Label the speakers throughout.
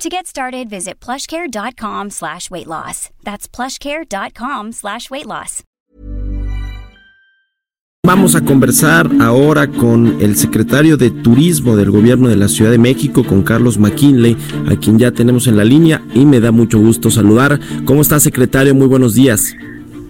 Speaker 1: To get started, visit plushcare.com slash weight loss. That's plushcare.com slash weight loss.
Speaker 2: Vamos a conversar ahora con el secretario de Turismo del Gobierno de la Ciudad de México, con Carlos McKinley, a quien ya tenemos en la línea y me da mucho gusto saludar. ¿Cómo está, secretario? Muy buenos días.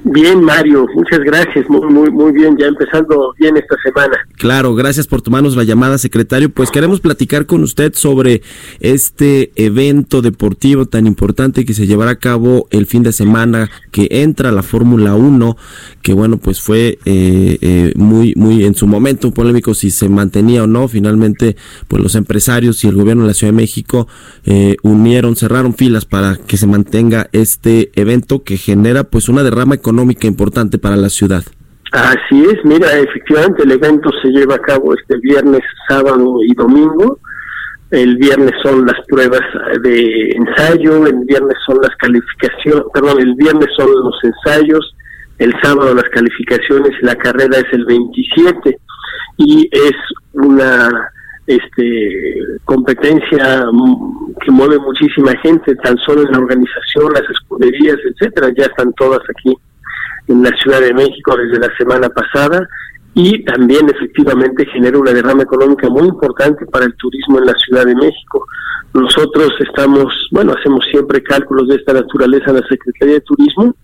Speaker 3: Bien, Mario, muchas gracias. Muy, muy, muy bien, ya empezando bien esta semana.
Speaker 2: Claro, gracias por tomarnos la llamada, secretario. Pues queremos platicar con usted sobre este evento deportivo tan importante que se llevará a cabo el fin de semana, que entra la Fórmula 1, que bueno, pues fue eh, eh, muy, muy en su momento polémico si se mantenía o no. Finalmente, pues los empresarios y el gobierno de la Ciudad de México eh, unieron, cerraron filas para que se mantenga este evento que genera pues una derrama económica económica importante para la ciudad.
Speaker 3: Así es, mira, efectivamente el evento se lleva a cabo este viernes, sábado y domingo. El viernes son las pruebas de ensayo, el viernes son las calificaciones, perdón, el viernes son los ensayos, el sábado las calificaciones la carrera es el 27 y es una este competencia que mueve muchísima gente, tan solo en la organización, las escuderías, etcétera, ya están todas aquí en la Ciudad de México desde la semana pasada y también efectivamente genera una derrama económica muy importante para el turismo en la Ciudad de México. Nosotros estamos, bueno, hacemos siempre cálculos de esta naturaleza en la Secretaría de Turismo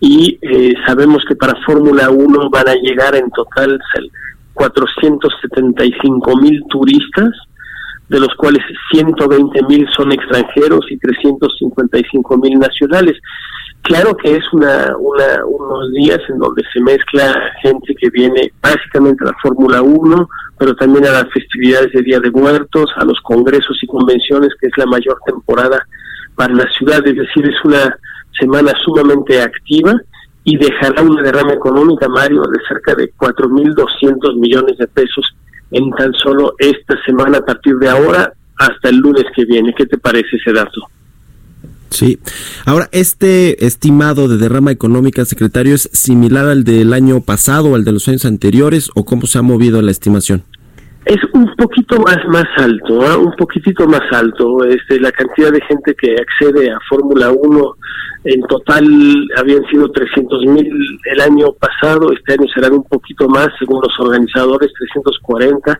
Speaker 3: y eh, sabemos que para Fórmula 1 van a llegar en total 475 mil turistas, de los cuales 120 mil son extranjeros y 355 mil nacionales. Claro que es una, una, unos días en donde se mezcla gente que viene básicamente a la Fórmula 1, pero también a las festividades de Día de Muertos, a los congresos y convenciones, que es la mayor temporada para la ciudad. Es decir, es una semana sumamente activa y dejará una derrama económica, Mario, de cerca de 4.200 millones de pesos en tan solo esta semana a partir de ahora hasta el lunes que viene. ¿Qué te parece ese dato?
Speaker 2: Sí. Ahora, este estimado de derrama económica, secretario, ¿es similar al del año pasado al de los años anteriores o cómo se ha movido la estimación?
Speaker 3: Es un poquito más más alto, ¿ah? un poquitito más alto. Este, la cantidad de gente que accede a Fórmula 1 en total habían sido 300 mil el año pasado, este año serán un poquito más, según los organizadores, 340,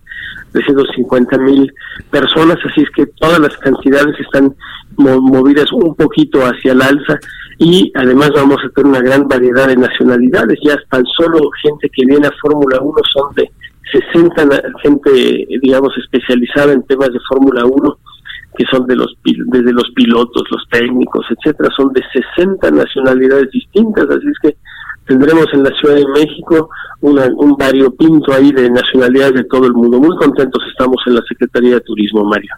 Speaker 3: 350 mil personas, así es que todas las cantidades están movidas un poquito hacia el alza y además vamos a tener una gran variedad de nacionalidades, ya tan solo gente que viene a Fórmula 1 son de 60 gente, digamos, especializada en temas de Fórmula 1, que son de los desde los pilotos, los técnicos, etcétera, son de 60 nacionalidades distintas, así es que tendremos en la Ciudad de México una, un variopinto ahí de nacionalidades de todo el mundo. Muy contentos estamos en la Secretaría de Turismo, Mario.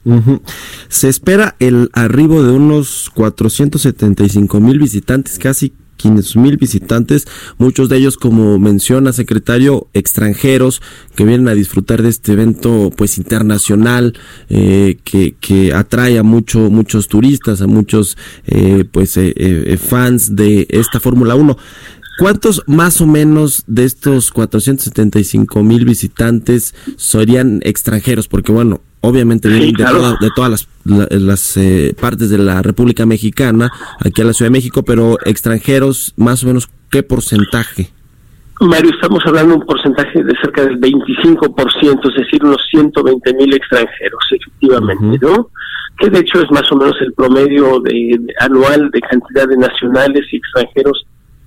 Speaker 2: Se espera el arribo de unos 475 mil visitantes, casi 500 mil visitantes, muchos de ellos, como menciona secretario, extranjeros que vienen a disfrutar de este evento pues internacional eh, que, que atrae a mucho, muchos turistas, a muchos eh, pues eh, fans de esta Fórmula 1. ¿Cuántos más o menos de estos 475 mil visitantes serían extranjeros? Porque bueno, obviamente vienen de, de, todas las, eh, partes de la República Mexicana, aquí a la Ciudad de México, pero extranjeros, más o menos, ¿qué porcentaje?
Speaker 3: Mario, estamos hablando de un porcentaje de cerca del 25%, es decir, unos 120 mil extranjeros, efectivamente, ¿no? Que de hecho es más o menos el promedio de, anual de cantidad de nacionales y extranjeros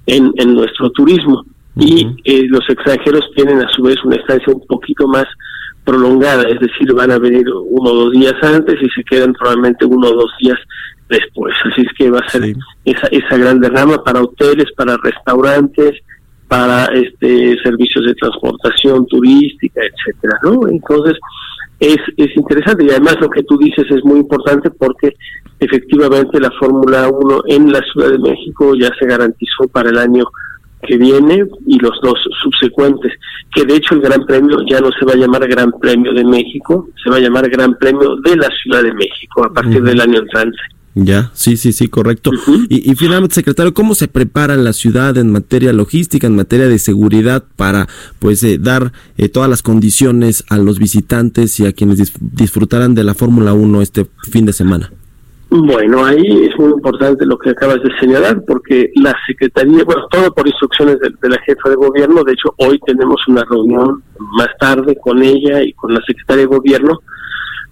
Speaker 3: en, en nuestro turismo. Y eh, los extranjeros tienen a su vez una estancia un poquito más prolongada, es decir, van a venir uno o dos días antes y se quedan probablemente uno o dos días después. Así es que va a ser esa, esa gran derrama para hoteles, para restaurantes, para este servicios de transportación turística, etcétera, ¿no? Entonces, es, es interesante y además lo que tú dices es muy importante porque efectivamente la Fórmula 1 en la Ciudad de México ya se garantizó para el año que viene y los dos subsecuentes, que de hecho el Gran Premio ya no se va a llamar Gran Premio de México, se va a llamar Gran Premio de la Ciudad de México a partir del año entrante.
Speaker 2: Ya, sí, sí, sí, correcto. y, finalmente, secretario, ¿cómo se prepara la ciudad en materia logística, en materia de seguridad para, pues, eh, dar eh, todas las condiciones a los visitantes y a quienes disfrutarán de la Fórmula 1 este fin de semana?
Speaker 3: Bueno, ahí es muy importante lo que acabas de señalar, porque la Secretaría, bueno, todo por instrucciones de, la jefa de gobierno, de hecho hoy tenemos una reunión más tarde con ella y con la Secretaria de Gobierno,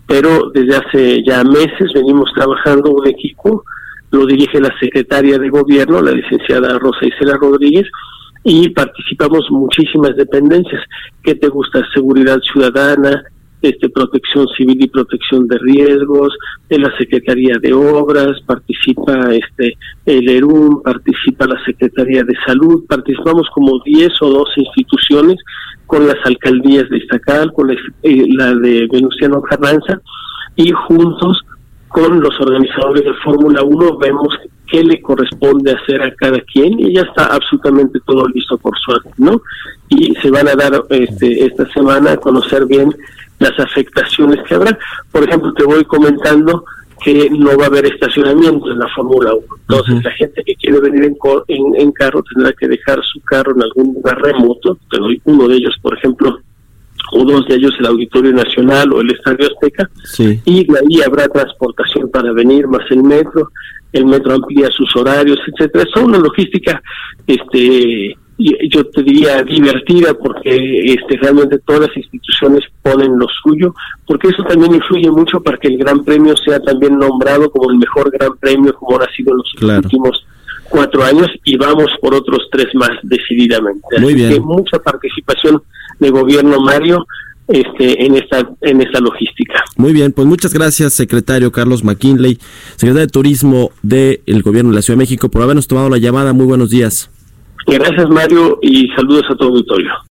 Speaker 3: pero desde hace ya meses venimos trabajando un equipo, lo dirige la Secretaria de Gobierno, la licenciada Rosa Isela Rodríguez, y participamos muchísimas dependencias. ¿Qué te gusta? Seguridad ciudadana, este, protección civil y protección de riesgos, de la Secretaría de Obras, participa este el ERUM, participa la Secretaría de Salud, participamos como 10 o 12 instituciones con las alcaldías de Iztacal, con la, eh, la de Venustiano Carranza, y juntos con los organizadores de Fórmula 1 vemos qué le corresponde hacer a cada quien y ya está absolutamente todo listo por suerte, ¿no? Y se van a dar este, esta semana a conocer bien las afectaciones que habrá. Por ejemplo, te voy comentando que no va a haber estacionamiento en la Fórmula 1. Entonces, la gente que quiere venir en, en, carro tendrá que dejar su carro en algún lugar remoto. Te doy uno de ellos, por ejemplo, o dos de ellos el Auditorio Nacional o el Estadio Azteca. Y de ahí habrá transportación para venir, más el metro. El metro amplía sus horarios, etcétera. Es una logística este yo te diría divertida porque este realmente todas las instituciones ponen lo suyo porque eso también influye mucho para que el Gran Premio sea también nombrado como el mejor Gran Premio como ha sido en los últimos cuatro años y vamos por otros tres más decididamente
Speaker 2: Muy
Speaker 3: Así
Speaker 2: bien.
Speaker 3: que mucha participación de gobierno Mario este, en esta en esta logística.
Speaker 2: Muy bien, pues muchas gracias, secretario Carlos McKinley, secretario de Turismo del Gobierno de la Ciudad de México, por habernos tomado la llamada. Muy buenos días.
Speaker 3: Gracias Mario y saludos a todo el auditorio.